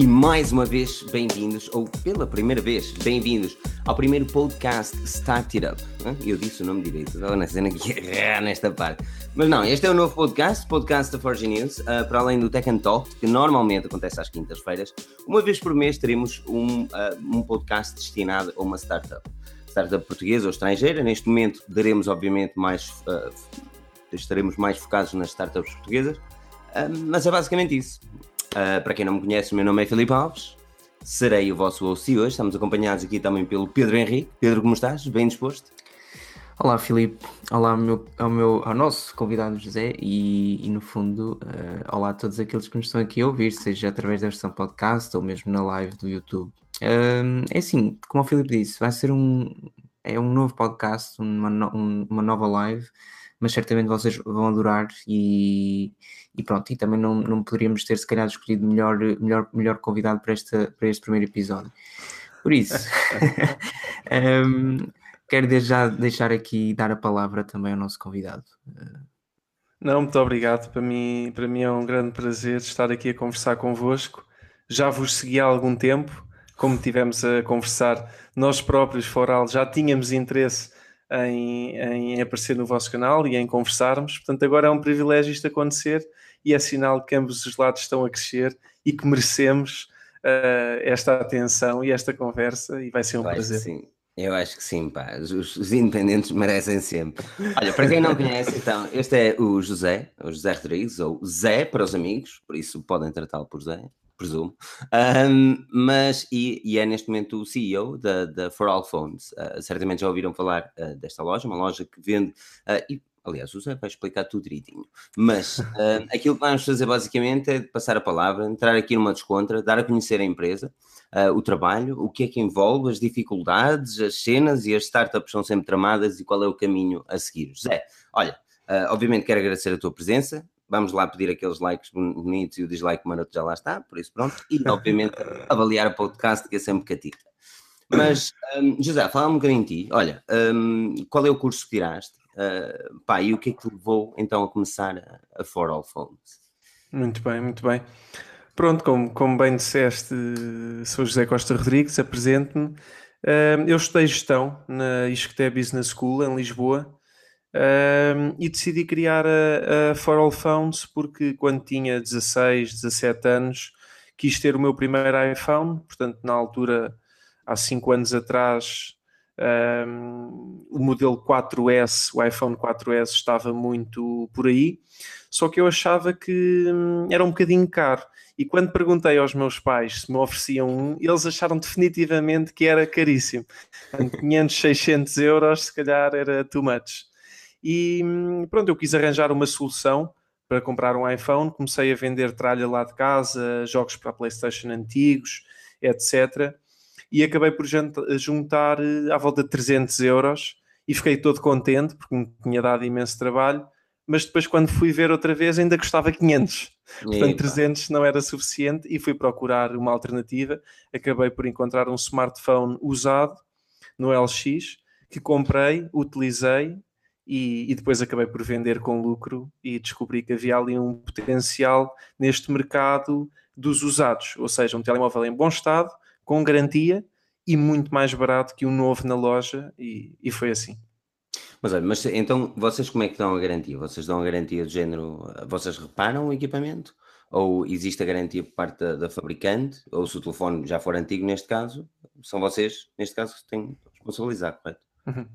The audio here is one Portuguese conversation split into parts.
E mais uma vez bem-vindos, ou pela primeira vez, bem-vindos ao primeiro podcast Start It Up. Eu disse o nome direito, estava na cena que nesta parte. Mas não, este é o novo podcast, podcast da Forge News, uh, para além do Tech and Talk, que normalmente acontece às quintas-feiras. Uma vez por mês teremos um, uh, um podcast destinado a uma startup. Startup portuguesa ou estrangeira. Neste momento daremos, obviamente, mais. Uh, estaremos mais focados nas startups portuguesas. mas é basicamente isso. Uh, para quem não me conhece, o meu nome é Filipe Alves, serei o vosso host hoje. Estamos acompanhados aqui também pelo Pedro Henrique. Pedro, como estás? Bem disposto? Olá, Filipe. Olá ao, meu, ao, meu, ao nosso convidado José e, e no fundo, uh, olá a todos aqueles que nos estão aqui a ouvir, seja através da versão podcast ou mesmo na live do YouTube. Uh, é assim, como o Filipe disse, vai ser um, é um novo podcast, uma, no, uma nova live mas certamente vocês vão adorar e, e pronto, e também não, não poderíamos ter se calhar escolhido melhor, melhor, melhor convidado para, esta, para este primeiro episódio. Por isso, um, quero já deixar aqui dar a palavra também ao nosso convidado. Não, muito obrigado. Para mim, para mim é um grande prazer estar aqui a conversar convosco. Já vos segui há algum tempo, como tivemos a conversar, nós próprios, Foral, já tínhamos interesse em, em aparecer no vosso canal e em conversarmos. Portanto, agora é um privilégio isto acontecer e é sinal que ambos os lados estão a crescer e que merecemos uh, esta atenção e esta conversa e vai ser um prazer. Sim. Eu acho que sim, pá. Os, os, independentes merecem sempre. Olha, para quem não conhece, então, este é o José, o José Rodrigues, ou Zé para os amigos, por isso podem tratá-lo por Zé presumo, um, mas e, e, é neste momento o CEO da, da For All Phones. Uh, certamente já ouviram falar uh, desta loja, uma loja que vende, uh, e aliás, o Zé vai explicar tudo direitinho, mas aquilo que vamos fazer basicamente é passar a palavra, entrar aqui numa descontra, dar a conhecer a empresa, o trabalho, o que é que envolve, as dificuldades, as cenas e as startups são sempre tramadas e qual é o caminho a seguir. Zé, olha, obviamente quero agradecer a tua presença, vamos lá pedir aqueles likes bonitos e o dislike maroto já lá está, por isso pronto, e obviamente avaliar o podcast que é sempre catita. Mas, um, José, fala um bocadinho de ti. Olha, um, qual é o curso que tiraste? Uh, pá, e o que é que levou então a começar a, a For All Phones? Muito bem, muito bem. Pronto, como, como bem disseste, sou José Costa Rodrigues, apresento-me. Uh, eu estudei gestão na Isqueté Business School, em Lisboa, um, e decidi criar a, a For All Phones porque quando tinha 16, 17 anos quis ter o meu primeiro iPhone, portanto na altura, há 5 anos atrás, um, o modelo 4S, o iPhone 4S estava muito por aí, só que eu achava que hum, era um bocadinho caro. E quando perguntei aos meus pais se me ofereciam um, eles acharam definitivamente que era caríssimo. 500, 600 euros, se calhar era too much. E pronto, eu quis arranjar uma solução para comprar um iPhone. Comecei a vender tralha lá de casa, jogos para a PlayStation antigos, etc. E acabei por juntar eh, à volta de 300 euros e fiquei todo contente porque me tinha dado imenso trabalho. Mas depois, quando fui ver outra vez, ainda custava 500. Portanto, Eita. 300 não era suficiente e fui procurar uma alternativa. Acabei por encontrar um smartphone usado no LX que comprei, utilizei e, e, depois acabei por vender com lucro e descobri que havia ali um potencial neste mercado dos usados, ou seja, um telemóvel em bom estado, com garantia e muito mais barato que o um novo na loja e, e foi assim. Mas olha, mas então vocês como é que dão a garantia? Vocês dão a garantia de género, vocês reparam o equipamento? Ou existe a garantia por parte da, da fabricante? Ou se o telefone já for antigo neste caso, são vocês, neste caso, que têm de responsabilizar, correto? Uhum.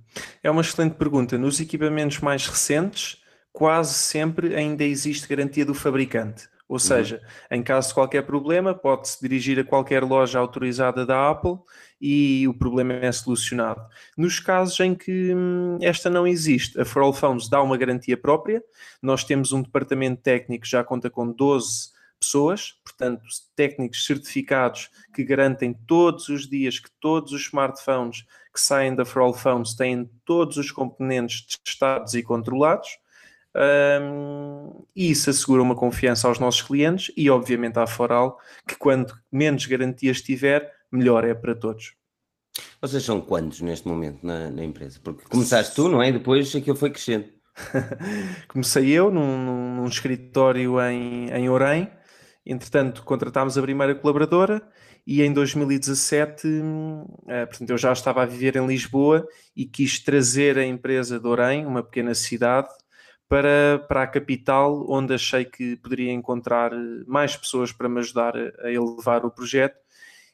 É uma excelente pergunta. Nos equipamentos mais recentes, quase sempre ainda existe garantia do fabricante. Ou uhum. seja, uhum. em caso de qualquer problema, pode-se dirigir a qualquer loja autorizada da Apple e o problema é solucionado. Nos casos em que hum, esta não existe, a For All Phones dá uma garantia própria. Nós temos um departamento técnico que já conta com 12 pessoas, portanto, técnicos certificados que garantem todos os dias que todos os smartphones que saem da For All Phones têm todos os componentes testados e controlados. Um, e isso assegura uma confiança aos nossos clientes e, obviamente, à Foral, que quanto menos garantias tiver, melhor é para todos. Vocês são quantos neste momento na, na empresa? Porque começaste tu, não é? E depois aquilo foi crescendo. Comecei eu num, num, escritório em, em Orem Entretanto, contratámos a primeira colaboradora e em 2017, eh, portanto, eu já estava a viver em Lisboa e quis trazer a empresa de Orem, uma pequena cidade, para, para a capital, onde achei que poderia encontrar mais pessoas para me ajudar a, elevar o projeto.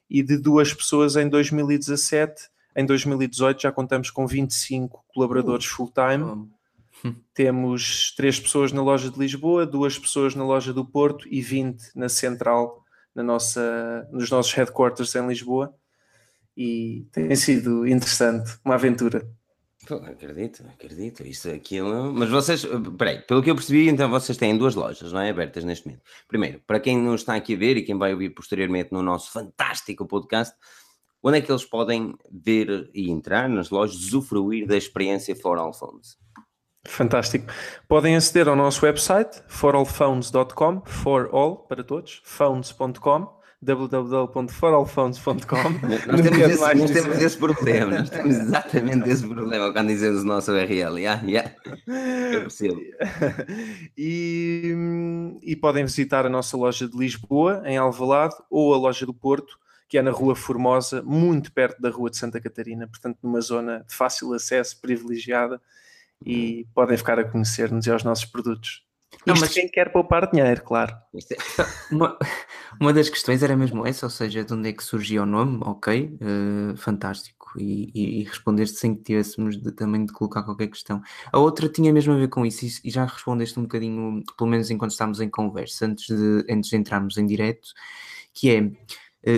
E de duas pessoas em 2017, em 2018 já contamos com 25 colaboradores uh, full-time. Oh Temos três pessoas na loja de Lisboa, duas pessoas na loja do Porto e 20 na central, na nossa, nos nossos headquarters em Lisboa. E tem sido interessante, uma aventura. Acredito, acredito. Isso, aquilo. Mas vocês, peraí, pelo que eu percebi, então vocês têm duas lojas, não é? Abertas neste momento. Primeiro, para quem não está aqui a ver e quem vai ouvir posteriormente no nosso fantástico podcast, onde é que eles podem ver e entrar nas lojas, usufruir da experiência For All Phones? Fantástico. Podem aceder ao nosso website, forallphones.com, for all para todos, phones.com, www.forallphones.com. Nós, temos esse, nós temos esse problema, nós temos exatamente esse problema quando dizemos o nosso URL. Yeah, yeah. Eu percebo. e, e podem visitar a nossa loja de Lisboa, em Alvalade, ou a loja do Porto, que é na Rua Formosa, muito perto da Rua de Santa Catarina, portanto, numa zona de fácil acesso, privilegiada e podem ficar a conhecer-nos e aos nossos produtos. Não, Isto mas quem quer poupar dinheiro, claro. É... uma, uma das questões era mesmo essa, ou seja, de onde é que surgiu o nome, ok, uh, fantástico, e, e, e respondeste sem que tivéssemos de, também de colocar qualquer questão. A outra tinha mesmo a ver com isso, e, já respondeste um bocadinho, pelo menos enquanto estávamos em conversa, antes de, antes de entrarmos em direto, que é,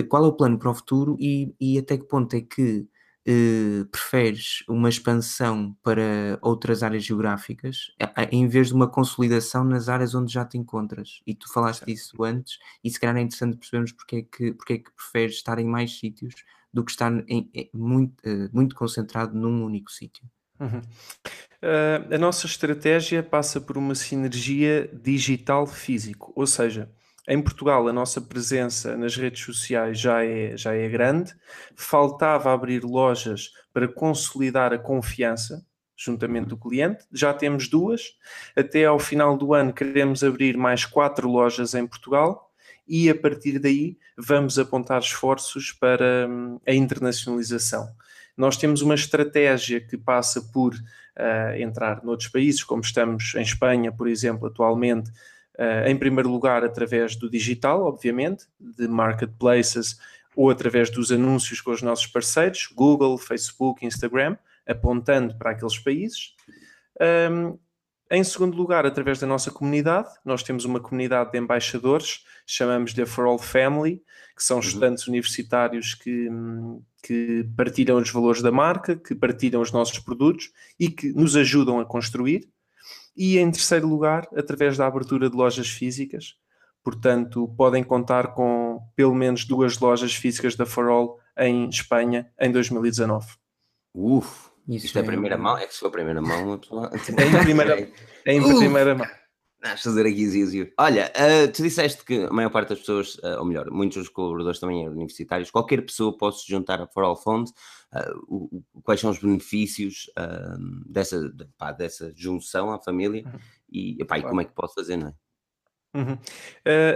uh, qual é o plano para o futuro e, e até que ponto é que eh, preferes uma expansão para outras áreas geográficas em vez de uma consolidação nas áreas onde já te encontras. E tu falaste certo. disso antes, e se calhar é interessante percebermos porque é que, porque é que preferes estar em mais sítios do que estar em, em, muito, uh, muito concentrado num único sítio. Uhum. Uh, a nossa estratégia passa por uma sinergia digital-físico, ou seja, em Portugal, a nossa presença nas redes sociais já é, já é grande. Faltava abrir lojas para consolidar a confiança juntamente do cliente. Já temos duas. Até ao final do ano queremos abrir mais quatro lojas em Portugal e a partir daí vamos apontar esforços para hum, a internacionalização. Nós temos uma estratégia que passa por uh, entrar noutros países, como estamos em Espanha, por exemplo, atualmente, Uh, em primeiro lugar, através do digital, obviamente, de marketplaces ou através dos anúncios com os nossos parceiros, Google, Facebook, Instagram, apontando para aqueles países. Um, em segundo lugar, através da nossa comunidade, nós temos uma comunidade de embaixadores, chamamos-lhe a For All Family, que são uhum. estudantes universitários que, que partilham os valores da marca, que partilham os nossos produtos e que nos ajudam a construir e em terceiro lugar, através da abertura de lojas físicas. Portanto, podem contar com pelo menos duas lojas físicas da Farol em Espanha em 2019. Uf, isso isto é a primeira mão? É que se for a primeira mão, pessoa... em primeira, em primeira mão. Estás a fazer aqui zizio. Olha, uh, tu disseste que a maior parte das pessoas, uh, ou melhor, muitos dos colaboradores também universitários, qualquer pessoa pode se juntar a For All Fund. Uh, quais são os benefícios dessa, pá, dessa junção à família uhum. e, e como é que pode fazer, não é? Uhum.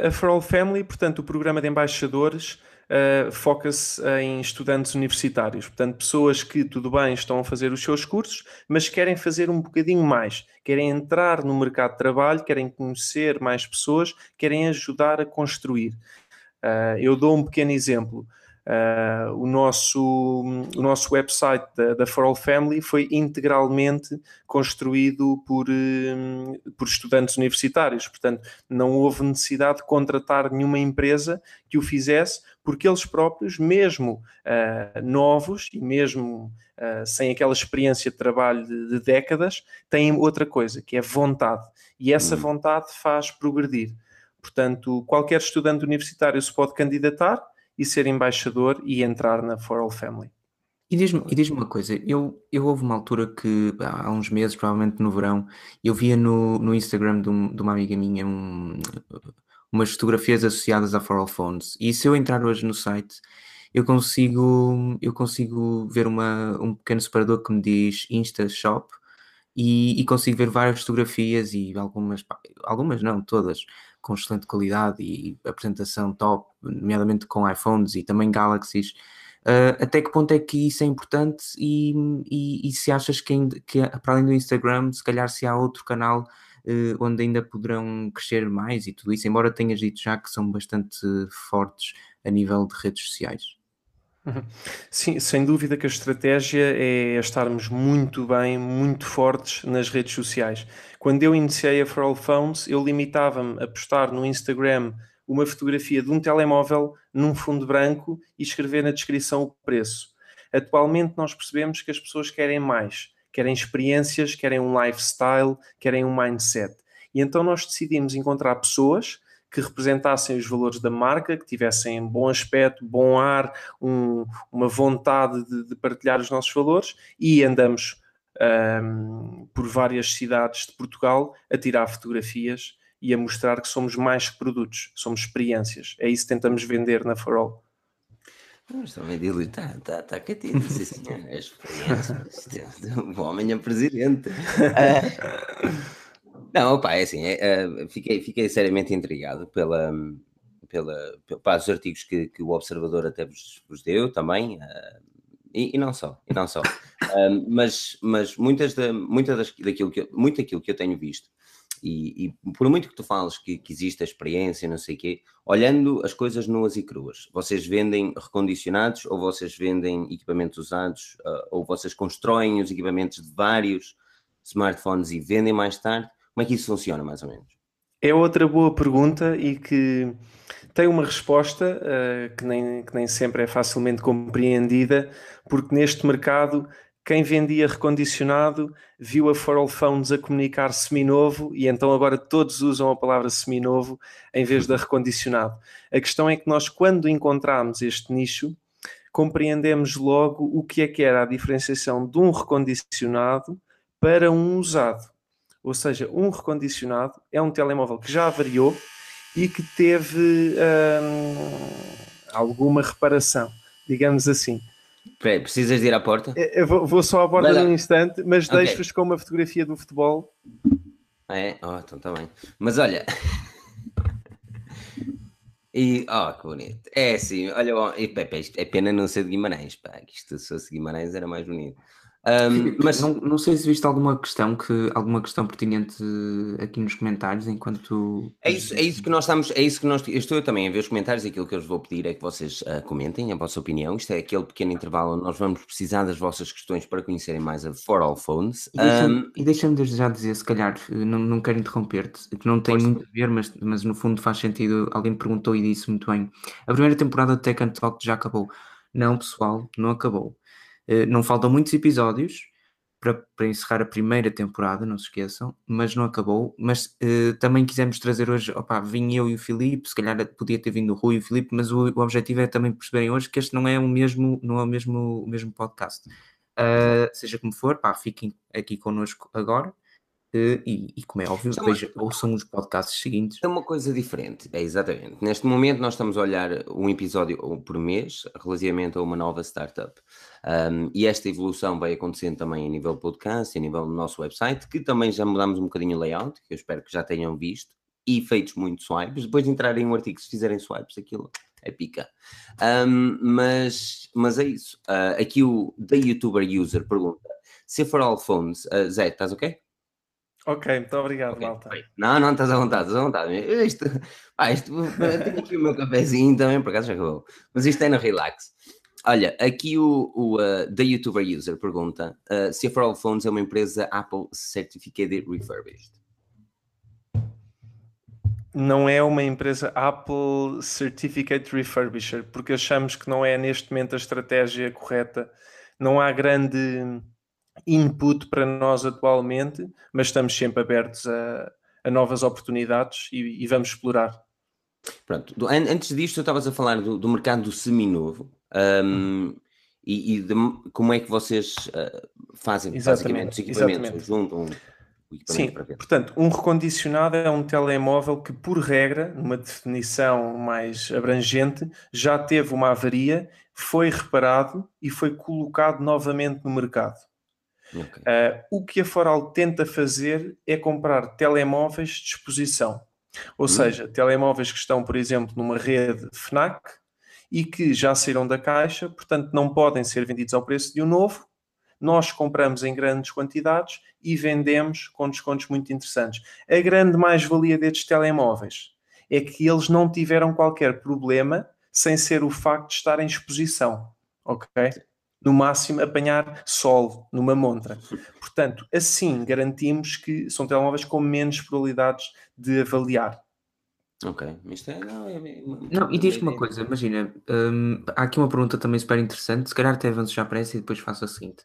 a For All Family, portanto, o programa de embaixadores uh, foca-se em estudantes universitários, portanto, pessoas que, tudo bem, estão a fazer os seus cursos, mas querem fazer um bocadinho mais, querem entrar no mercado de trabalho, querem conhecer mais pessoas, querem ajudar a construir. Uh, eu dou um pequeno exemplo. Uh, o, nosso, o nosso website da, da For All Family foi integralmente construído por, uh, por estudantes universitários, portanto, não houve necessidade de contratar nenhuma empresa que o fizesse, porque eles próprios, mesmo uh, novos e mesmo sem aquela experiência de trabalho de, de, décadas, têm outra coisa, que é vontade, e essa hum. vontade faz progredir. Portanto, qualquer estudante universitário se pode candidatar e ser embaixador e entrar na For All Family. E diz-me diz uma coisa, eu, eu houve uma altura que, há uns meses, provavelmente no verão, eu via no, no Instagram de, um, de uma amiga minha um, umas fotografias associadas a For All Phones. E se eu entrar hoje no site, eu consigo, eu consigo ver uma, um pequeno separador que me diz Insta Shop e, e consigo ver várias fotografias e algumas, algumas não, todas, com excelente qualidade e apresentação top, nomeadamente com iPhones e também Galaxies. Uh, até que ponto é que isso é importante e, e, e se achas que, ainda, que, para além do Instagram, se calhar se há outro canal uh, onde ainda poderão crescer mais e tudo isso, embora tenhas dito já que são bastante fortes a nível de redes sociais? Sim, sem dúvida que a estratégia é estarmos muito bem, muito fortes nas redes sociais. Quando eu iniciei a For All Phones, eu limitava-me a postar no Instagram uma fotografia de um telemóvel num fundo branco e escrever na descrição o preço. Atualmente nós percebemos que as pessoas querem mais, querem experiências, querem um lifestyle, querem um mindset. E então nós decidimos encontrar pessoas que representassem os valores da marca, que tivessem bom aspecto, bom ar, um, uma vontade de, de, partilhar os nossos valores e andamos um, por várias cidades de Portugal a tirar fotografias e a mostrar que somos mais que produtos, somos experiências. É isso que tentamos vender na For All. Estou a dizer, está, está, está quietinho, sim senhor, é experiência, o homem é presidente. Não, opa, é assim, é, é, fiquei, fiquei seriamente intrigado pela, pela, pela os artigos que, que, o Observador até vos, vos deu também, uh, e, e, não só, e não só. Uh, mas, mas muitas, da, muitas das, daquilo que eu, muito daquilo que eu tenho visto, e, e por muito que tu fales que, que existe a experiência, não sei o quê, olhando as coisas nuas e cruas, vocês vendem recondicionados ou vocês vendem equipamentos usados, uh, ou vocês constroem os equipamentos de vários smartphones e vendem mais tarde, como é que isso funciona, mais ou menos? É outra boa pergunta e que tem uma resposta uh, que, nem, que nem sempre é facilmente compreendida, porque neste mercado quem vendia recondicionado viu a For All Phones a comunicar seminovo e então agora todos usam a palavra seminovo em vez da recondicionado. A questão é que nós, quando encontramos este nicho, compreendemos logo o que é que era a diferenciação de um recondicionado para um usado. Ou seja, um recondicionado é um telemóvel que já variou e que teve hum, alguma reparação, digamos assim. Peraí, precisas de ir à porta? Eu vou, vou só à porta num instante, mas okay. deixo-vos com uma fotografia do futebol. Ah, é? Oh, então está bem. Mas olha. E, oh, que bonito. É assim, olha, é pena não ser de Guimarães, pá, que isto se fosse Guimarães era mais bonito. Um, mas não, não sei se viste alguma questão que alguma questão pertinente aqui nos comentários enquanto é isso é isso que nós estamos é isso que nós eu estou também a ver os comentários aquilo que eu vos vou pedir é que vocês uh, comentem a vossa opinião. Isto é aquele pequeno intervalo onde nós vamos precisar das vossas questões para conhecerem mais a For All Phones. E deixa-me deixa já dizer se calhar não, não quero interromper-te que não tem muito a ver mas, mas no fundo faz sentido. Alguém perguntou e disse muito bem. A primeira temporada de Tech and Talk já acabou. Não pessoal não acabou. eh, não faltam muitos episódios para, para, encerrar a primeira temporada, não se esqueçam, mas não acabou. Mas uh, também quisemos trazer hoje, opa, vim eu e o Filipe, se calhar podia ter vindo o Rui e o Filipe, mas o, o objetivo é também perceberem hoje que este não é o mesmo, não é o mesmo, o mesmo podcast. Uh, seja como for, pá, fiquem aqui connosco agora. Uh, e, e, como é óbvio, é veja, ouçam os podcasts seguintes. É uma coisa diferente, é exatamente. Neste momento, nós estamos a olhar um episódio por mês relativamente a uma nova startup. Um, e esta evolução vai acontecendo também a nível podcast, a nível do nosso website, que também já mudamos um bocadinho o layout, que eu espero que já tenham visto, e feitos muitos swipes. Depois de entrarem um artigo, se fizerem swipes, aquilo é pica. Um, mas, mas é isso. Uh, aqui o The YouTuber User pergunta: se for all phones, uh, Zé, estás ok? Ok, muito obrigado, okay. Malta. Não, não, estás à vontade, estás à vontade. Isto, ah, isto, tenho aqui o meu cafezinho também, por acaso já acabou. Mas isto é no relax. Olha, aqui o, o uh, The YouTuber User pergunta uh, se a For All Phones é uma empresa Apple Certificated Refurbished. Não é uma empresa Apple Certificate Refurbisher, porque achamos que não é neste momento a estratégia correta. Não há grande input para nós atualmente, mas estamos sempre abertos a, a novas oportunidades e, e, vamos explorar. Pronto, antes disto, estavas a falar do, do mercado do seminovo um, e, e de, como é que vocês uh, fazem exatamente, basicamente os equipamentos, juntam Sim, portanto, um recondicionado é um telemóvel que, por regra, numa definição mais abrangente, já teve uma avaria, foi reparado e foi colocado novamente no mercado. Okay. Uh, o que a Foral tenta fazer é comprar telemóveis de exposição. Ou hum. seja, telemóveis que estão, por exemplo, numa rede FNAC e que já saíram da caixa, portanto não podem ser vendidos ao preço de um novo. Nós compramos em grandes quantidades e vendemos com descontos muito interessantes. A grande mais-valia destes telemóveis é que eles não tiveram qualquer problema sem ser o facto de estar em exposição, ok? No máximo apanhar sol numa montra. Portanto, assim garantimos que são telemóveis com menos probabilidades de avaliar. Ok, isto é. Não, é, não e diz-me uma coisa, imagina, hum, há aqui uma pergunta também super interessante, se calhar até avanço já para essa e depois faço a seguinte.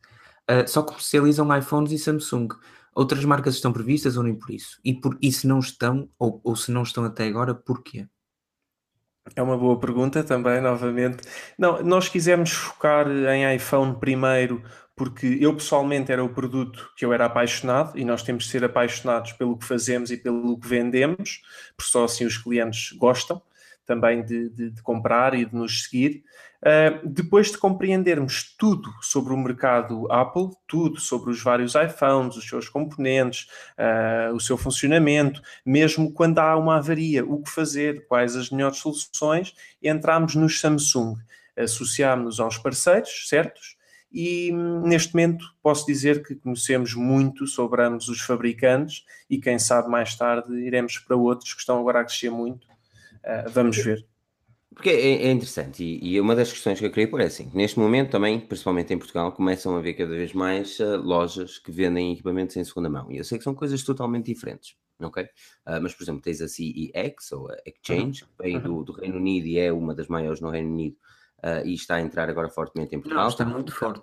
Uh, só comercializam iPhones e Samsung. Outras marcas estão previstas ou nem por isso? E, por, e se não estão, ou, ou se não estão até agora, porquê? É uma boa pergunta também, novamente. Não, nós quisemos focar em iPhone primeiro, porque eu pessoalmente era o produto que eu era apaixonado e nós temos de ser apaixonados pelo que fazemos e pelo que vendemos, porque só assim os clientes gostam também de, de, de comprar e de nos seguir. Uh, depois de compreendermos tudo sobre o mercado Apple, tudo sobre os vários iPhones, os seus componentes, uh, o seu funcionamento, mesmo quando há uma avaria, o que fazer, quais as melhores soluções, entramos no Samsung, associámos-nos aos parceiros certos e neste momento posso dizer que conhecemos muito sobre ambos os fabricantes e quem sabe mais tarde iremos para outros que estão agora a crescer muito. Uh, vamos ver. Porque é, é interessante, e, e, uma das questões que eu queria pôr é assim: neste momento também, principalmente em Portugal, começam a haver cada vez mais uh, lojas que vendem equipamentos em segunda mão. E eu sei que são coisas totalmente diferentes, ok? Uh, mas, por exemplo, tens a CEX ou a Exchange, uhum. que vem do, do, Reino Unido e é uma das maiores no Reino Unido uh, e está a entrar agora fortemente em Portugal. Não, está muito forte.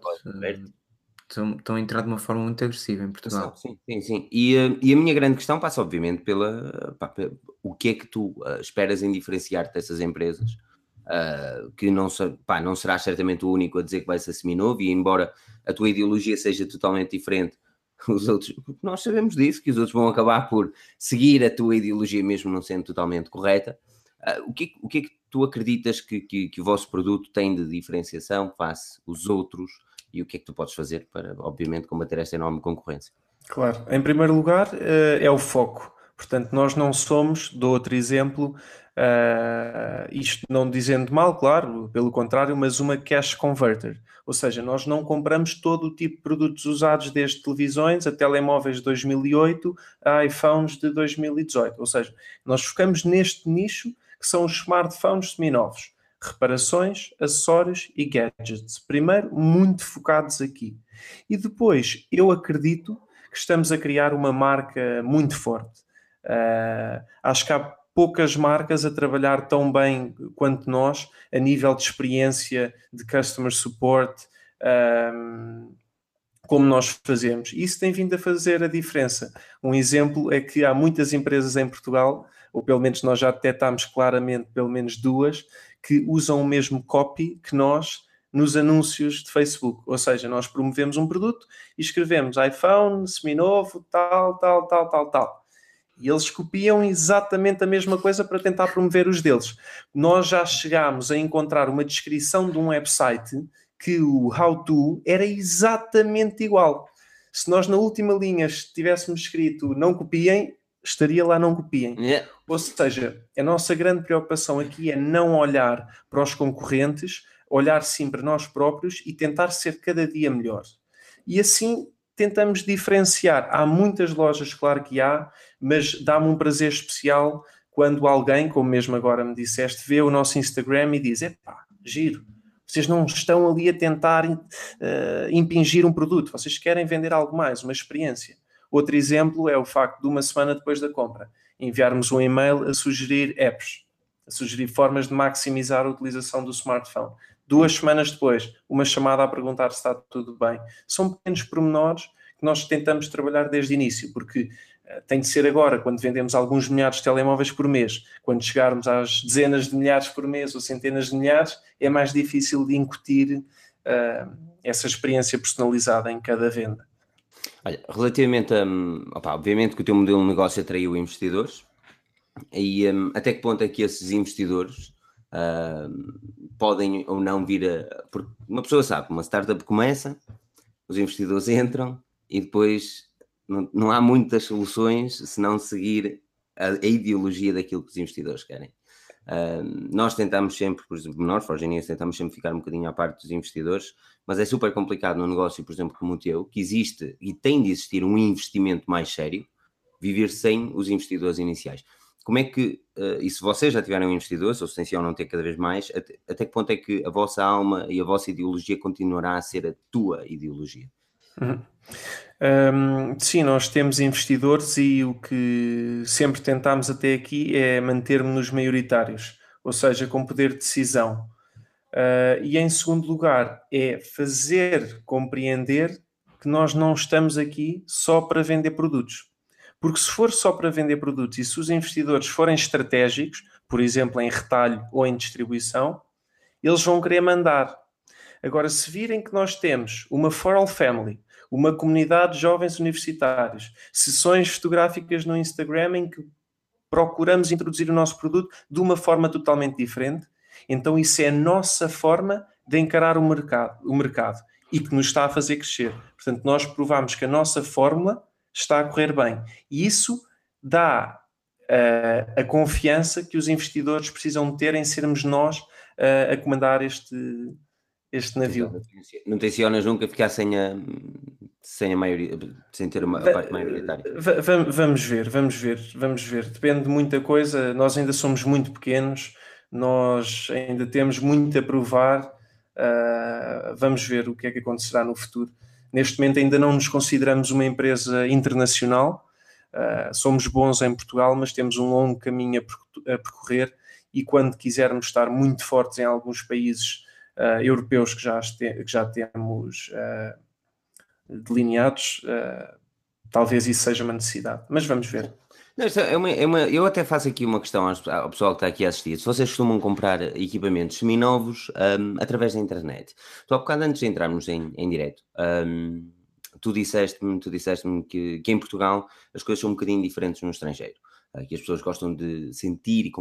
Estão, estão a entrar de uma forma muito agressiva em Portugal. Sim, sim, sim. E, e a minha grande questão passa, obviamente, pela, pá, o que é que tu uh, esperas em diferenciar-te dessas empresas, uh, que não, pá, não serás certamente o único a dizer que vai ser seminovo, e embora a tua ideologia seja totalmente diferente, os outros, nós sabemos disso, que os outros vão acabar por seguir a tua ideologia mesmo não sendo totalmente correta. Uh, o, que, o que é que tu acreditas que, que, que o vosso produto tem de diferenciação face os outros e o que é que tu podes fazer para, obviamente, combater esta enorme concorrência? Claro, em primeiro lugar, uh, é o foco. Portanto, nós não somos, dou outro exemplo, uh, isto não dizendo mal, claro, pelo contrário, mas uma cash converter. Ou seja, nós não compramos todo o tipo de produtos usados, desde televisões a telemóveis de 2008 a iPhones de 2018. Ou seja, nós focamos neste nicho que são os smartphones seminovos. Reparações, acessórios e gadgets. Primeiro, muito focados aqui. E depois, eu acredito que estamos a criar uma marca muito forte. Uh, acho que há poucas marcas a trabalhar tão bem quanto nós a nível de experiência de customer support, um, como nós fazemos. Isso tem vindo a fazer a diferença. Um exemplo é que há muitas empresas em Portugal, ou pelo menos nós já detectámos claramente pelo menos duas, que usam o mesmo copy que nós nos anúncios de Facebook. Ou seja, nós promovemos um produto e escrevemos iPhone, seminovo, tal, tal, tal, tal, tal. E eles copiam exatamente a mesma coisa para tentar promover os deles. Nós já chegámos a encontrar uma descrição de um website que o how to era exatamente igual. Se nós na última linha tivéssemos escrito não copiem, estaria lá não copiem. Yeah. Ou seja, a nossa grande preocupação aqui é não olhar para os concorrentes, olhar sim para nós próprios e tentar ser cada dia melhor. E assim tentamos diferenciar. Há muitas lojas, claro que há, mas dá-me um prazer especial quando alguém, como mesmo agora me disseste, vê o nosso Instagram e diz: epá, giro, vocês não estão ali a tentar uh, impingir um produto, vocês querem vender algo mais, uma experiência. Outro exemplo é o facto de uma semana depois da compra enviarmos um e-mail a sugerir apps, a sugerir formas de maximizar a utilização do smartphone duas semanas depois, uma chamada a perguntar se está tudo bem. São pequenos pormenores que nós tentamos trabalhar desde o início, porque uh, tem de ser agora, quando vendemos alguns milhares de telemóveis por mês. Quando chegarmos às dezenas de milhares por mês ou centenas de milhares, é mais difícil de incutir uh, essa experiência personalizada em cada venda. Olha, relativamente a. Opa, obviamente que o teu modelo de negócio atraiu investidores, e um, até que ponto é que esses investidores uh, podem ou não vir a. Porque uma pessoa sabe, uma startup começa, os investidores entram e depois não, não há muitas soluções se não seguir a, a ideologia daquilo que os investidores querem. Nós tentamos sempre, por exemplo, nós, Forgenias, tentamos sempre ficar um bocadinho à parte dos investidores, mas é super complicado no negócio, por exemplo, como o teu, que existe e tem de existir um investimento mais sério, viver sem os investidores iniciais. Como é que, uh, e se vocês já tiverem investidores, ou se tencionam ter cada vez mais, até, até que ponto é que a vossa alma e a vossa ideologia continuará a ser a tua ideologia? Uhum. Um, sim, nós temos investidores e o que sempre tentámos até aqui é manter-nos maioritários, ou seja, com poder de decisão. Uh, e em segundo lugar, é fazer compreender que nós não estamos aqui só para vender produtos. Porque se for só para vender produtos e se os investidores forem estratégicos, por exemplo, em retalho ou em distribuição, eles vão querer mandar. Agora, se virem que nós temos uma For All Family, uma comunidade de jovens universitários, sessões fotográficas no Instagram em que procuramos introduzir o nosso produto de uma forma totalmente diferente, então isso é a nossa forma de encarar o mercado, o mercado e que nos está a fazer crescer. Portanto, nós provamos que a nossa fórmula está a correr bem. E isso dá uh, a confiança que os investidores precisam ter em sermos nós uh, a comandar este, este navio. Não tencionas nunca ficar sem a, sem a maioria, sem ter uma a parte maioritária? Vamos ver, vamos ver, vamos ver. Depende de muita coisa. Nós ainda somos muito pequenos, nós ainda temos muito a provar. Uh, vamos ver o que é que acontecerá no futuro. Neste momento ainda não nos consideramos uma empresa internacional, uh, somos bons em Portugal, mas temos um longo caminho a, percorrer e quando quisermos estar muito fortes em alguns países uh, europeus que já, que já temos uh, delineados, talvez isso seja uma necessidade, mas vamos ver. Não, é uma, é uma, eu até faço aqui uma questão ao pessoal que está aqui a assistir. Se vocês costumam comprar equipamentos seminovos um, através da internet, tu há bocado antes de entrarmos em, em direto, um, tu disseste-me tu disseste que, que em Portugal as coisas são um bocadinho diferentes no estrangeiro, que as pessoas gostam de sentir e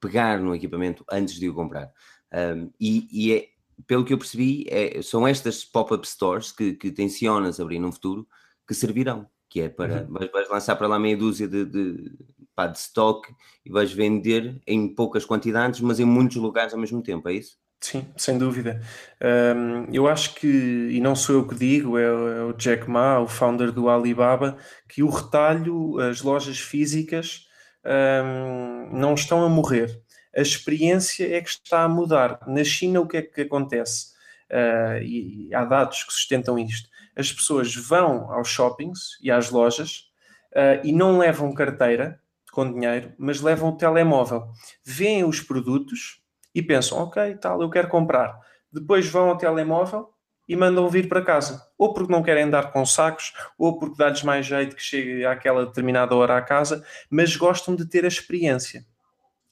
pegar no equipamento antes de o comprar. Um, e, e é, pelo que eu percebi, é, são estas pop-up stores que, que tensionas abrir no futuro que servirão que é para uhum. vais, vais, lançar para lá meia dúzia de, de, pá, de stock e vais vender em poucas quantidades, mas em muitos lugares ao mesmo tempo, é isso? Sim, sem dúvida. Um, eu acho que, e não sou eu que digo, é, é, o Jack Ma, o founder do Alibaba, que o retalho, as lojas físicas um, não estão a morrer. A experiência é que está a mudar. Na China, o que é que acontece? Uh, e há dados que sustentam isto as pessoas vão aos shoppings e às lojas uh, e não levam carteira com dinheiro, mas levam o telemóvel. Vêem os produtos e pensam, ok, tal, eu quero comprar. Depois vão ao telemóvel e mandam vir para casa. Ou porque não querem andar com sacos, ou porque dá-lhes mais jeito que chegue àquela determinada hora à casa, mas gostam de ter a experiência.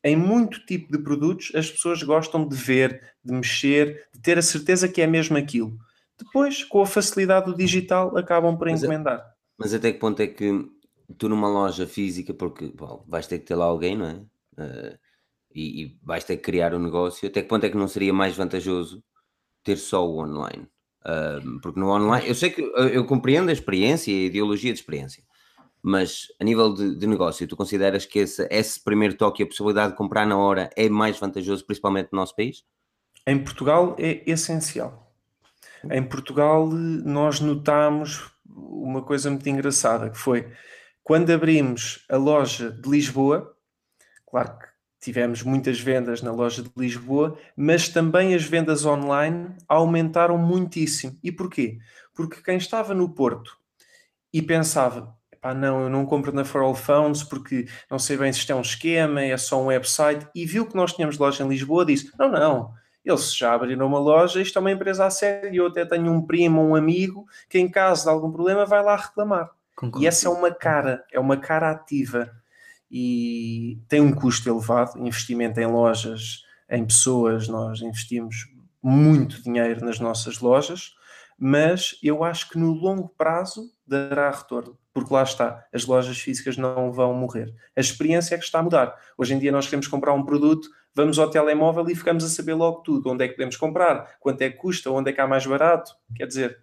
Em muito tipo de produtos, as pessoas gostam de ver, de mexer, de ter a certeza que é mesmo aquilo. Depois, com a facilidade do digital, acabam por mas encomendar. mas até que ponto é que tu numa loja física, porque bom, vais ter que ter lá alguém, não é? Uh, e, e, vais ter que criar um negócio, até que ponto é que não seria mais vantajoso ter só o online? Uh, porque no online, eu sei que eu, eu, compreendo a experiência e a ideologia de experiência, mas a nível de, de negócio, tu consideras que esse, esse primeiro toque, a possibilidade de comprar na hora, é mais vantajoso, principalmente no nosso país? Em Portugal é essencial. Em Portugal, nós notámos uma coisa muito engraçada, que foi quando abrimos a loja de Lisboa, claro que tivemos muitas vendas na loja de Lisboa, mas também as vendas online aumentaram muitíssimo. E porquê? Porque quem estava no Porto e pensava, pá, não, eu não compro na For All Phones porque não sei bem se isto é um esquema, é só um website, e viu que nós tínhamos loja em Lisboa, disse, não, não, eles já abriram uma loja, isto é uma empresa a sério, eu até tenho um primo, um amigo, que em caso de algum problema vai lá reclamar. Concordo. E essa é uma cara, é uma cara ativa e tem um custo elevado, investimento em lojas, em pessoas, nós investimos muito dinheiro nas nossas lojas, mas eu acho que no longo prazo dará retorno, porque lá está, as lojas físicas não vão morrer. A experiência é que está a mudar. Hoje em dia nós queremos comprar um produto, vamos ao telemóvel e ficamos a saber logo tudo, onde é que podemos comprar, quanto é que custa, onde é que há mais barato, quer dizer...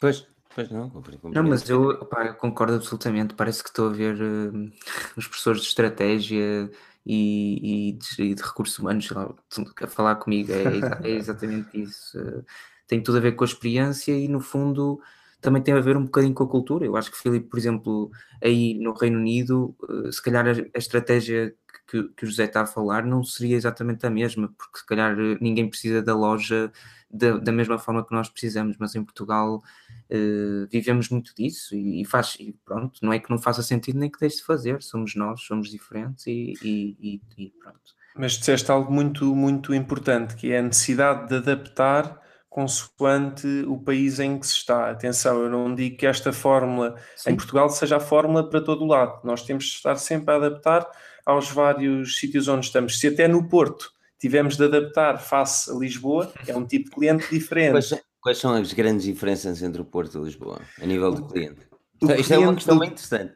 Pois, Pois não, não, mas eu, opa, eu, concordo absolutamente. Parece que estou a ver uh, os professores de estratégia e, e, de, e de, recursos humanos lá, a falar comigo. É, é exatamente isso. Uh, tem tudo a ver com a experiência e, no fundo, também tem a ver um bocadinho com a cultura. Eu acho que, Filipe, por exemplo, aí no Reino Unido, uh, se calhar a, estratégia que, que, o José está a falar não seria exatamente a mesma, porque se calhar ninguém precisa da loja da, da mesma forma que nós precisamos, mas em Portugal uh, vivemos muito disso e, e, faz, e pronto, não é que não faça sentido nem que deixe de fazer, somos nós, somos diferentes e, e, e pronto. Mas disseste algo muito, muito importante, que é a necessidade de adaptar consoante o país em que se está. Atenção, eu não digo que esta fórmula Sim. em Portugal seja a fórmula para todo o lado. Nós temos de estar sempre a adaptar aos vários sítios onde estamos. Se até no Porto tivemos de adaptar face a Lisboa, é um tipo de cliente diferente. Quais, quais são as grandes diferenças entre o Porto e Lisboa, a nível do cliente? O Isto cliente é uma questão do, interessante.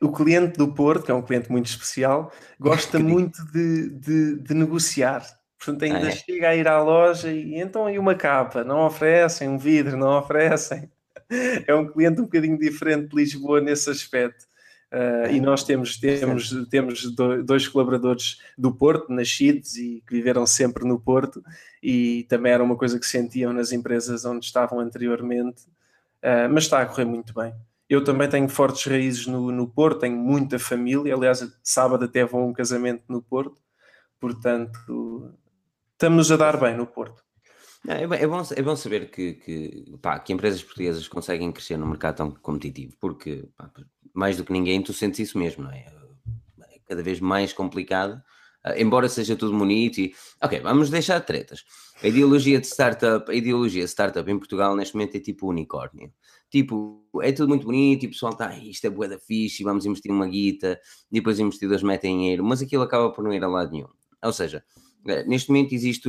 O cliente do Porto, que é um cliente muito especial, gosta muito de, de, de, negociar. Portanto, ainda é? chega a ir à loja e então aí uma capa, não oferecem, um vidro, não oferecem. É um cliente um bocadinho diferente de Lisboa nesse aspecto. Uh, e nós temos, temos, temos dois colaboradores do Porto, nascidos e que viveram sempre no Porto, e também era uma coisa que sentiam nas empresas onde estavam anteriormente, uh, mas está a correr muito bem. Eu também tenho fortes raízes no, no Porto, tenho muita família, aliás, sábado até vou a um casamento no Porto, portanto, estamos a dar bem no Porto. É, é, bom, é bom saber que, que, pá, que empresas portuguesas conseguem crescer num mercado tão competitivo, porque pá, mais do que ninguém, tu sentes isso mesmo, não é? É cada vez mais complicado, uh, embora seja tudo bonito e. Ok, vamos deixar de tretas. A ideologia de startup, a ideologia de startup em Portugal neste momento é tipo unicórnio. Tipo, é tudo muito bonito e o pessoal está, isto é bué da fixe, vamos investir uma guita, e depois investidores metem dinheiro, mas aquilo acaba por não ir a lado nenhum. Ou seja, neste momento existe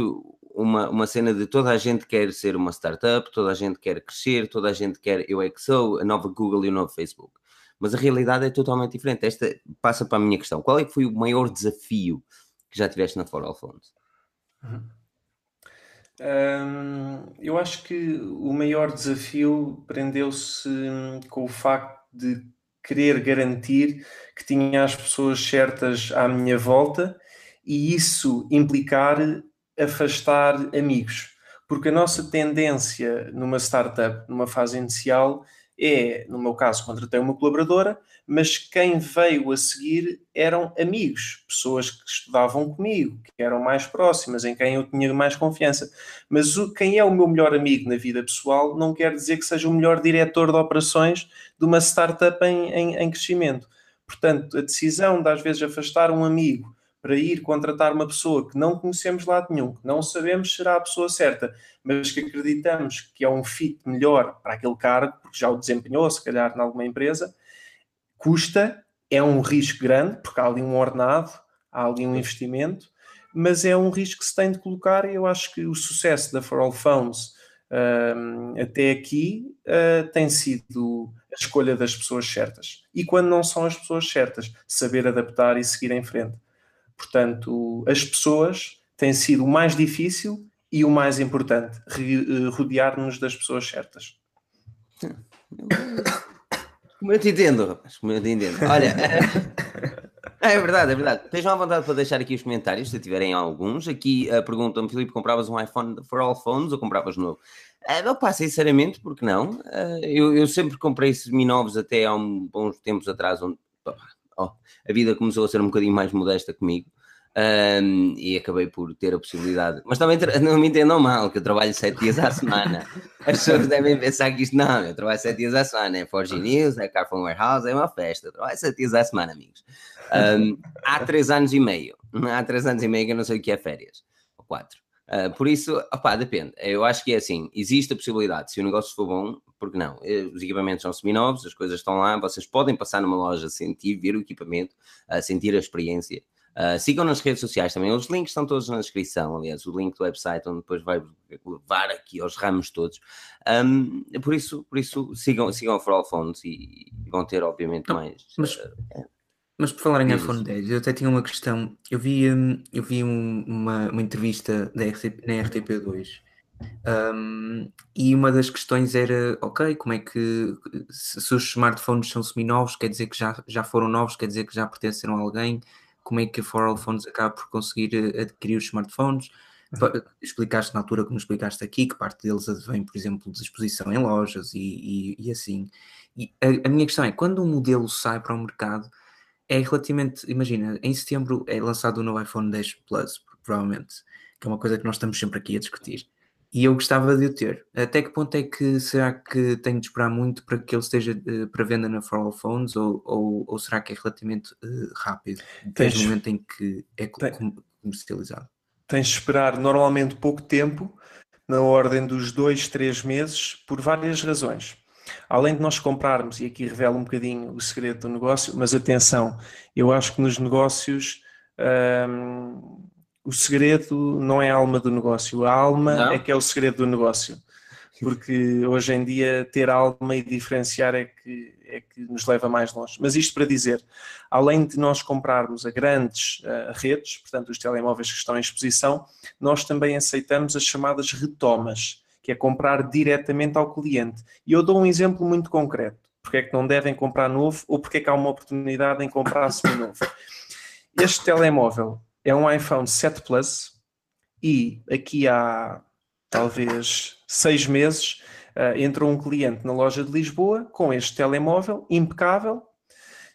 uma, uma cena de toda a gente quer ser uma startup, toda a gente quer crescer, toda a gente quer eu é que sou, a nova Google e o novo Facebook mas a realidade é totalmente diferente. Esta passa para a minha questão. Qual é que foi o maior desafio que já tiveste na For All Phones? Uhum. Hum, eu acho que o maior desafio prendeu-se com o facto de querer garantir que tinha as pessoas certas à minha volta e isso implicar afastar amigos. Porque a nossa tendência numa startup, numa fase inicial, é, no meu caso, contratei uma colaboradora, mas quem veio a seguir eram amigos, pessoas que estudavam comigo, que eram mais próximas, em quem eu tinha mais confiança. Mas o, quem é o meu melhor amigo na vida pessoal não quer dizer que seja o melhor diretor de operações de uma startup em, em, em crescimento. Portanto, a decisão de às vezes afastar um amigo para ir contratar uma pessoa que não conhecemos lado nenhum, que não sabemos se será a pessoa certa, mas que acreditamos que é um fit melhor para aquele cargo, porque já o desempenhou, se calhar, em alguma empresa, custa, é um risco grande, porque há ali um ordenado, há ali um investimento, mas é um risco que se tem de colocar e eu acho que o sucesso da For All Phones um, até aqui uh, tem sido a escolha das pessoas certas. E quando não são as pessoas certas, saber adaptar e seguir em frente. Portanto, as pessoas têm sido o mais difícil e o mais importante, eh, rodear-nos das pessoas certas. Como eu te entendo, rapaz, como eu te entendo. Olha, é verdade, é verdade. Estejam à vontade para deixar aqui os comentários, se tiverem alguns. Aqui uh, perguntam-me, Filipe, compravas um iPhone for all phones ou compravas novo? Uh, não pá, sinceramente, porque não? Uh, eu, eu sempre comprei semi-novos até há um, bons tempos atrás, onde oh, a vida começou a ser um bocadinho mais modesta comigo. Um, e acabei por ter a possibilidade. Mas também não me entendam mal, que eu trabalho sete dias à semana. As pessoas devem pensar que isto não, eu trabalho sete dias à semana. É Forge News, é Carphone Warehouse, é uma festa. Eu trabalho sete dias à semana, amigos. Um, há três anos e meio, há três anos e meio que eu não sei o que é férias, ou quatro. Uh, por isso, opá, depende. Eu acho que é assim: existe a possibilidade, se o negócio for bom, porque não? Eh, os equipamentos são seminovos, as coisas estão lá, vocês podem passar numa loja, sentir, ver o equipamento, uh, sentir a experiência. Uh, sigam nas redes sociais também, os links estão todos na descrição. Aliás, o link do website, onde depois vai levar aqui aos ramos todos. Um, por isso, por isso sigam, sigam a For All Phones e, vão ter, obviamente, Não, mais. Mas, uh, mas por falar em iPhone 10, eu até tinha uma questão. Eu vi, hum, eu vi um, uma, uma entrevista da RTP, na RTP2 Um, e uma das questões era, ok, como é que se, os smartphones são semi-novos, quer dizer que já, já foram novos, quer dizer que já pertenceram a alguém, como é que a For All Phones acaba por conseguir eh, adquirir os smartphones? Uhum. Explicaste na altura, como explicaste aqui, que parte deles advém, por exemplo, de exposição em lojas e, e, e assim. E a, a, minha questão é, quando um modelo sai para o mercado, é relativamente, imagina, em setembro é lançado o novo iPhone 10 Plus, provavelmente, que é uma coisa que nós estamos sempre aqui a discutir. E eu gostava de o ter. Até que ponto é que será que tenho de esperar muito para que ele esteja uh, para venda na For All Phones ou, ou, ou será que é relativamente uh, rápido desde o momento em que é comercializado? Tens de esperar normalmente pouco tempo, na ordem dos dois, três meses, por várias razões. Além de nós comprarmos, e aqui revela um bocadinho o segredo do negócio, mas atenção, eu acho que nos negócios hum, o segredo não é a alma do negócio, a alma não. é que é o segredo do negócio. Porque hoje em dia ter alma e diferenciar é que, é que nos leva mais longe. Mas isto para dizer, além de nós comprarmos a grandes uh, redes, portanto os telemóveis que estão em exposição, nós também aceitamos as chamadas retomas, que é comprar diretamente ao cliente. E eu dou um exemplo muito concreto. Porque é que não devem comprar novo ou porque é que há uma oportunidade em comprar semi-novo. Este telemóvel é um iPhone 7 Plus e aqui há talvez seis meses uh, entrou um cliente na loja de Lisboa com este telemóvel impecável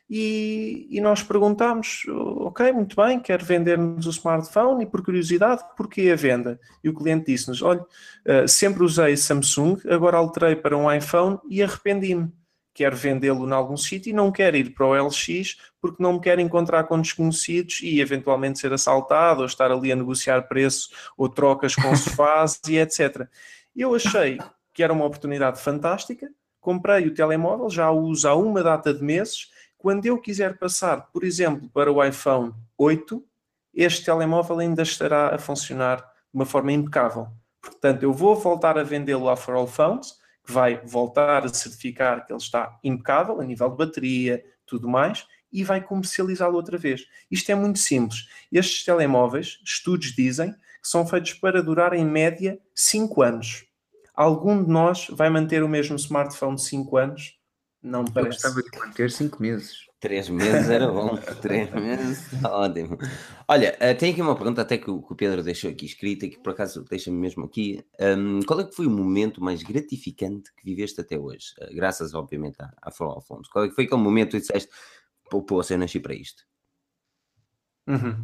e, e nós perguntámos, ok, muito bem, quer vender-nos o smartphone e por curiosidade, porquê a venda? E o cliente disse-nos, olha, uh, sempre usei Samsung, agora alterei para um iPhone e arrependi-me quer vendê-lo em algum sítio e não quer ir para o LX porque não me quer encontrar com desconhecidos e eventualmente ser assaltado ou estar ali a negociar preço ou trocas com sofás e etc. Eu achei que era uma oportunidade fantástica, comprei o telemóvel, já o uso há uma data de meses. Quando eu quiser passar, por exemplo, para o iPhone 8, este telemóvel ainda estará a funcionar de uma forma impecável. Portanto, eu vou voltar a vendê-lo à For All Phones, que vai voltar a certificar que ele está impecável a nível de bateria, tudo mais, e vai comercializá-lo outra vez. Isto é muito simples. Estes telemóveis, estudos dizem, que são feitos para durar em média 5 anos. Algum de nós vai manter o mesmo smartphone 5 anos? Não me parece. Eu gostava de manter 5 meses. Três meses era bom, três meses, ótimo. Olha, uh, tem aqui uma pergunta até que o, que o, Pedro deixou aqui escrita, que por acaso deixa-me mesmo aqui. Um, qual é que foi o momento mais gratificante que viveste até hoje? Uh, graças, obviamente, à, à Flor Alfonso. Qual é que foi aquele momento que disseste, pô, pô, eu nasci para isto? Uhum.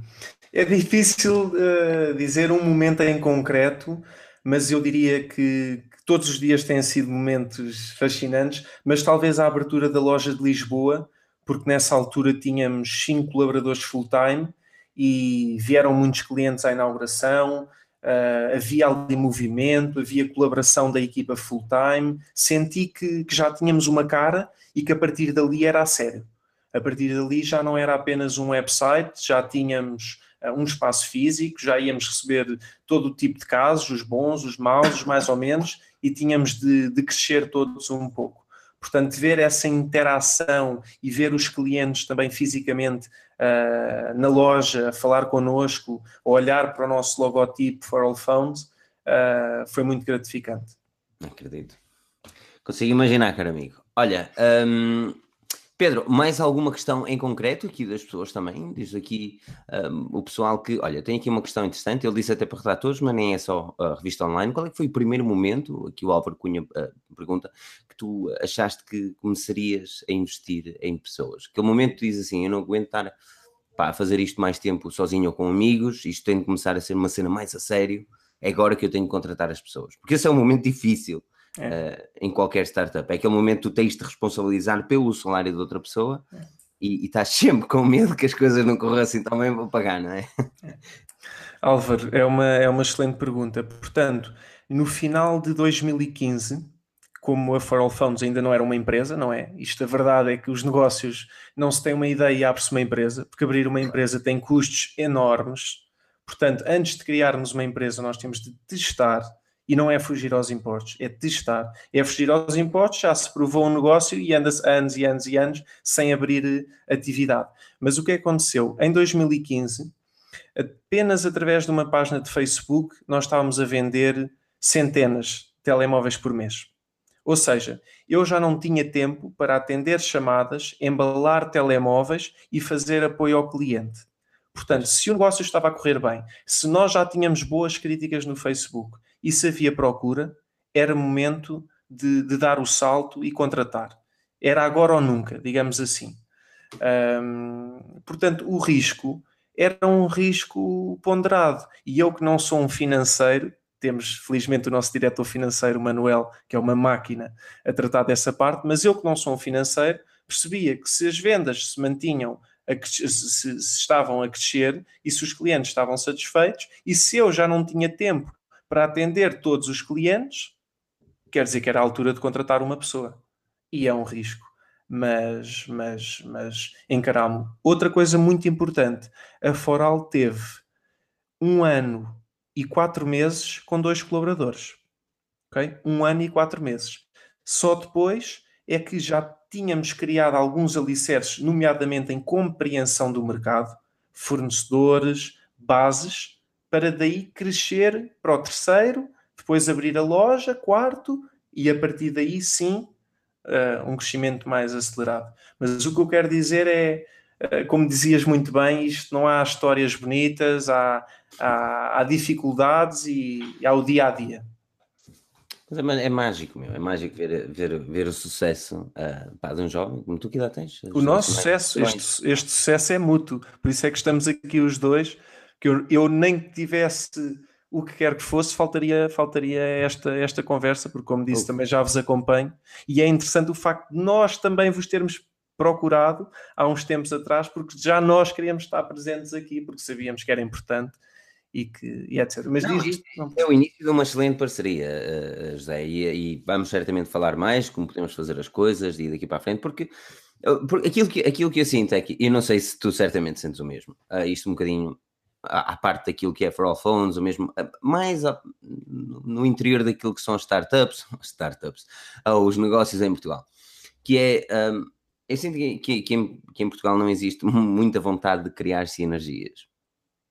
É difícil uh, dizer um momento em concreto, mas eu diria que todos os dias têm sido momentos fascinantes, mas talvez a abertura da loja de Lisboa porque nessa altura tínhamos cinco colaboradores full-time e vieram muitos clientes à inauguração, uh, havia ali movimento, havia colaboração da equipa full-time, senti que, que, já tínhamos uma cara e que a partir dali era a sério. A partir dali já não era apenas um website, já tínhamos um espaço físico, já íamos receber todo o tipo de casos, os bons, os maus, os mais ou menos, e tínhamos de, de crescer todos um pouco. Portanto, ver essa interação e ver os clientes também fisicamente uh, na loja, falar connosco, olhar para o nosso logotipo For All Phones, uh, foi muito gratificante. Acredito. Consigo imaginar, caro amigo. Olha, um, Pedro, mais alguma questão em concreto aqui das pessoas também? Diz aqui um, o pessoal que, olha, tem aqui uma questão interessante, ele disse até para redatores, mas nem é só a revista online. Qual é que foi o primeiro momento, aqui o Álvaro Cunha uh, pergunta, que tu achaste que começarias a investir em pessoas? Aquele momento tu dizes assim, eu não aguento estar pá, a fazer isto mais tempo sozinho ou com amigos, isto tem de começar a ser uma cena mais a sério, é agora que eu tenho de contratar as pessoas. Porque esse é um momento difícil é. uh, em qualquer startup. É aquele momento que tu tens de responsabilizar pelo salário de outra pessoa é. e, e, estás sempre com medo que as coisas não corram assim tão bem para pagar, não é? é? Álvaro, é uma, é uma excelente pergunta. Portanto, no final de 2015, como a For All Phones ainda não era uma empresa, não é? Isto a verdade é que os negócios não se tem uma ideia e abre-se uma empresa, porque abrir uma empresa tem custos enormes. Portanto, antes de criarmos uma empresa, nós temos de testar e não é fugir aos impostos, é testar. É fugir aos impostos, já se provou um negócio e anda-se anos e anos e anos sem abrir eh, atividade. Mas o que aconteceu? Em 2015, apenas através de uma página de Facebook, nós estávamos a vender centenas de telemóveis por mês. Ou seja, eu já não tinha tempo para atender chamadas, embalar telemóveis e fazer apoio ao cliente. Portanto, se o negócio estava a correr bem, se nós já tínhamos boas críticas no Facebook e se havia procura, era momento de, de dar o salto e contratar. Era agora ou nunca, digamos assim. portanto, o risco era um risco ponderado. E eu, que não sou um financeiro, temos felizmente o nosso diretor financeiro, Manuel, que é uma máquina a tratar dessa parte, mas eu, que não sou um financeiro, percebia que se as vendas se mantinham, a, se, se estavam a crescer e se os clientes estavam satisfeitos, e se eu já não tinha tempo para atender todos os clientes, quer dizer que era a altura de contratar uma pessoa. E é um risco. Mas, mas, mas encaramo. Outra coisa muito importante: a Foral teve um ano e quatro meses com dois colaboradores. Okay? Um ano e quatro meses. Só depois é que já tínhamos criado alguns alicerces, nomeadamente em compreensão do mercado, fornecedores, bases, para daí crescer para o terceiro, depois abrir a loja, quarto, e a partir daí sim uh, um crescimento mais acelerado. Mas o que eu quero dizer é, uh, como dizias muito bem, isto não há histórias bonitas, há, há, há dificuldades e, e há o dia a dia. É, é mágico, meu. É mágico ver, ver, ver o sucesso uh, pá, de um jovem como tu que idade tens. O nosso sucesso, este, este sucesso é mútuo. Por isso é que estamos aqui os dois. Que eu, eu nem tivesse o que quer que fosse, faltaria, faltaria esta, esta conversa, porque, como disse, também já vos acompanho. E é interessante o facto de nós também vos termos procurado há uns tempos atrás, porque já nós queríamos estar presentes aqui, porque sabíamos que era importante e, que, e etc. Mas não, diz É o início de uma excelente parceria, uh, José, e, e, vamos certamente falar mais como podemos fazer as coisas e daqui para a frente, porque, porque aquilo, que, aquilo que eu sinto é que, eu não sei se tu certamente sentes o mesmo, uh, isto um bocadinho à, parte daquilo que é for all phones, ou mesmo mais a, no interior daquilo que são as startups, startups, os negócios em Portugal, que é, um, eu sinto que, que, que, em, que, em, Portugal não existe muita vontade de criar sinergias.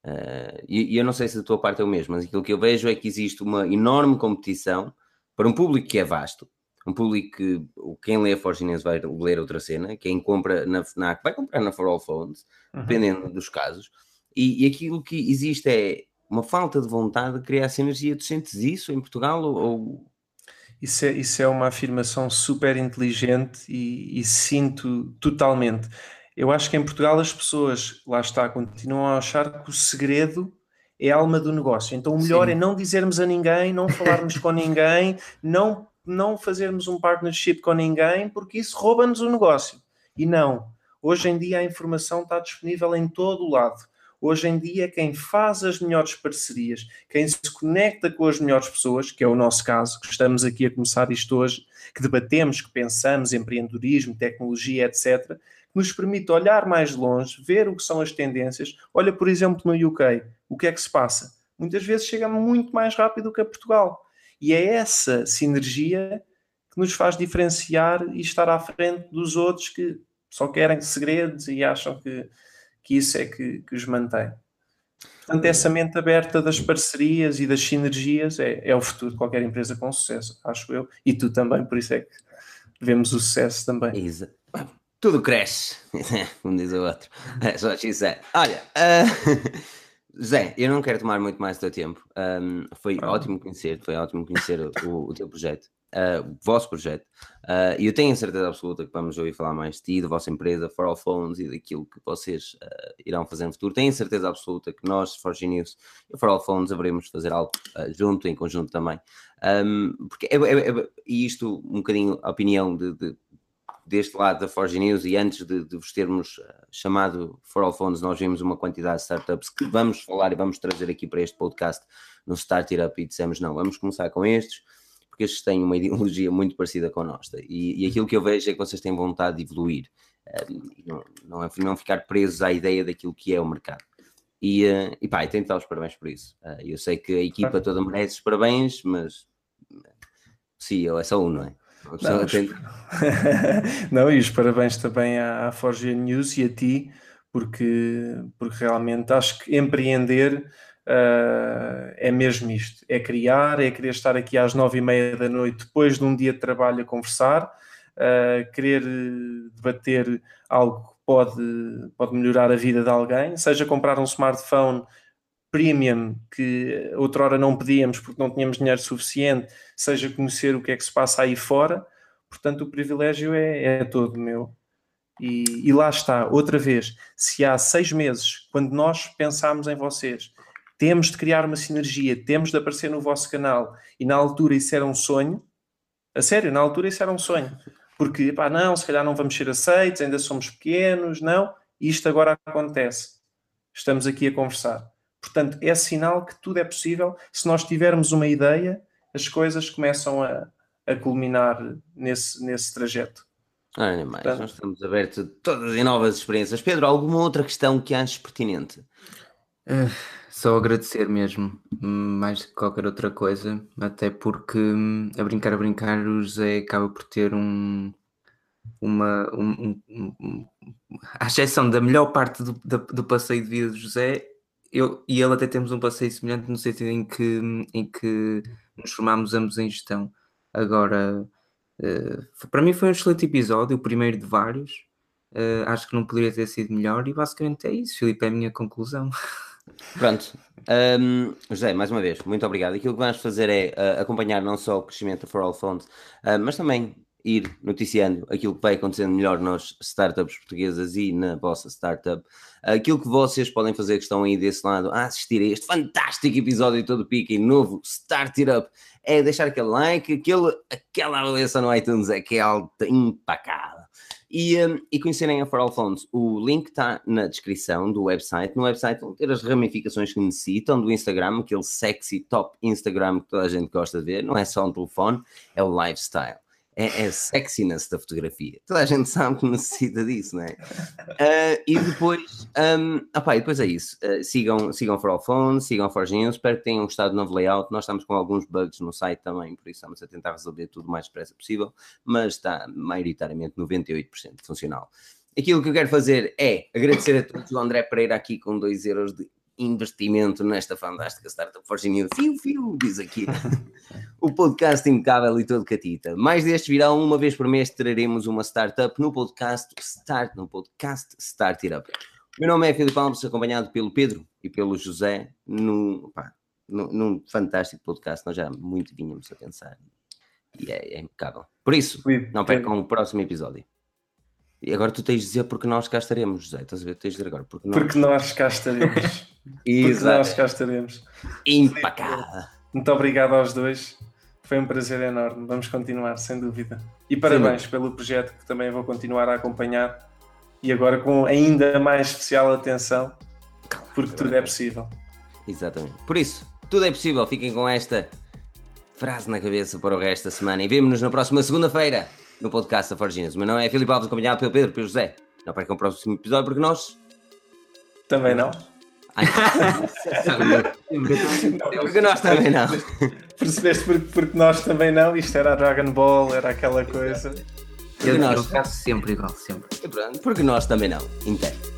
Uh, e, e, eu não sei se da tua parte é o mesmo, mas aquilo que eu vejo é que existe uma enorme competição para um público que é vasto, um público que quem lê a Forginense vai ler outra cena, quem compra na FNAC vai comprar na For All Phones, uhum. dependendo dos casos. E, e, aquilo que existe é uma falta de vontade de criar sinergia. Tu sentes isso em Portugal? Ou... Isso, é, isso é uma afirmação super inteligente e, e sinto totalmente. Eu acho que em Portugal as pessoas, lá está, continuam a achar que o segredo é a alma do negócio. Então o melhor Sim. é não dizermos a ninguém, não falarmos com ninguém, não, não fazermos um partnership com ninguém, porque isso rouba-nos o negócio. E não. Hoje em dia a informação está disponível em todo o lado. Hoje em dia, quem faz as melhores parcerias, quem se conecta com as melhores pessoas, que é o nosso caso, que estamos aqui a começar isto hoje, que debatemos, que pensamos, empreendedorismo, tecnologia, etc., que nos permite olhar mais longe, ver o que são as tendências. Olha, por exemplo, no UK, o que é que se passa? Muitas vezes chega muito mais rápido que a Portugal. E é essa sinergia que nos faz diferenciar e estar à frente dos outros que só querem segredos e acham que que isso é que, que os mantém. Portanto, essa mente aberta das parcerias e das sinergias é, é o futuro de qualquer empresa com sucesso, acho eu. E tu também, por isso é que vemos o sucesso também. Exato. Tudo cresce, como diz o outro. É só isso Olha, uh, Zé, eu não quero tomar muito mais do teu tempo. Um, foi ótimo conhecer, foi ótimo conhecer o, o teu projeto uh, o vosso projeto. Uh, e eu tenho a certeza absoluta que vamos ouvir falar mais de ti, da vossa empresa, For All Phones e daquilo que vocês uh, irão fazer no futuro. Tenho a certeza absoluta que nós, Forge News e For All Phones, haveremos fazer algo junto, em conjunto também. Um, porque é, é, é, e isto, um bocadinho a opinião de, de deste lado da Forge News e antes de, de vos termos chamado For All Phones, nós vimos uma quantidade de startups que vamos falar e vamos trazer aqui para este podcast no Start It Up e dissemos não, vamos começar com estes porque estes têm uma ideologia muito parecida com a nossa. E, e aquilo que eu vejo é que vocês têm vontade de evoluir, um, não, não, é, não ficar presos à ideia daquilo que é o mercado. E, uh, e pá, tenho que dar os parabéns por isso. Eu sei que a equipa toda merece os parabéns, mas sim, é só um, não é? Não, os... não, e os parabéns também à, à Forge News e a ti, porque, porque realmente acho que empreender uh, é mesmo isto: é criar, é querer estar aqui às nove e meia da noite depois de um dia de trabalho a conversar, uh, querer debater algo que pode, pode melhorar a vida de alguém, seja comprar um smartphone premium que outrora não pedíamos porque não tínhamos dinheiro suficiente, seja conhecer o que é que se passa aí fora. Portanto, o privilégio é, é todo meu. E, e, lá está, outra vez, se há seis meses, quando nós pensámos em vocês, temos de criar uma sinergia, temos de aparecer no vosso canal, e na altura isso era um sonho, a sério, na altura isso era um sonho, porque, pá, não, se calhar não vamos ser aceitos, ainda somos pequenos, não, isto agora acontece. Estamos aqui a conversar. Portanto, é sinal que tudo é possível. Se nós tivermos uma ideia, as coisas começam a, a culminar nesse, nesse trajeto. Olha mais, Portanto, nós estamos abertos a todas as novas experiências. Pedro, alguma outra questão que aches pertinente? Uh, só agradecer mesmo, mais que qualquer outra coisa, até porque hum, a brincar a brincar o José acaba por ter um uma um, um, um, à exceção da melhor parte do, do, do passeio de vida do José, eu e ele até temos um passeio semelhante no sentido em que, em que nos formámos ambos em gestão. Agora, uh, para mim foi um excelente episódio, o primeiro de vários. Uh, acho que não poderia ter sido melhor e basicamente é isso, Filipe, é a minha conclusão. Pronto, um, José, mais uma vez, muito obrigado. Aquilo que vamos fazer é uh, acompanhar não só o crescimento da For All Funds, mas também ir noticiando aquilo que vai acontecendo melhor nas startups portuguesas e na vossa startup. Aquilo que vocês podem fazer que estão aí desse lado a assistir a este fantástico episódio todo pique novo Start It Up é deixar aquele like, aquele, aquela avaliação no iTunes é que é impacável. E, um, e conhecerem a For All Phones, o link está na descrição do website. No website vão ter as ramificações que necessitam do Instagram, aquele sexy top Instagram que toda a gente gosta de ver. Não é só um telefone, é o lifestyle é, é sexiness da fotografia. Toda a gente sabe que necessita disso, não é? Uh, e depois, um, opa, e depois é isso. Uh, sigam, sigam For All Phones, sigam Forginho. Espero que tenham gostado do novo layout. Nós estamos com alguns bugs no site também, por isso estamos a tentar resolver tudo o mais depressa possível, mas está maioritariamente 98% funcional. Aquilo que eu quero fazer é agradecer a todos o André Pereira aqui com 2 euros de investimento nesta fantástica startup News. Fio, fio, diz aqui. o podcast impecável e todo catita. Mais destes virão, uma vez por mês traremos uma startup no podcast Start, no podcast Start It Up. Meu nome é Filipe Alves, acompanhado pelo Pedro e pelo José, num, pá, num, num fantástico podcast. Nós já muito vínhamos a pensar. E é, é impecável. Por isso, não percam o próximo episódio. E agora tu tens de dizer porque nós cá estaremos, José. Estás a ver? Tens de dizer agora. Porque nós, porque nós cá estaremos. porque nós cá estaremos. Impacável. Muito obrigado aos dois. Foi um prazer enorme. Vamos continuar, sem dúvida. E parabéns Sim. pelo projeto que também vou continuar a acompanhar. E agora com ainda mais especial atenção, porque tudo é possível. Exatamente. Por isso, tudo é possível. Fiquem com esta frase na cabeça para o resto da semana e vemo-nos na próxima segunda-feira no podcast da Forginas. O meu nome é Filipe Alves, acompanhado pelo Pedro, pelo José. Não percam o próximo episódio porque nós. Também não. porque nós também não. Percebeste porque, porque nós também não? Isto era a Dragon Ball, era aquela coisa. Eu, eu faço sempre igual, sempre. Porque nós também não. Entende?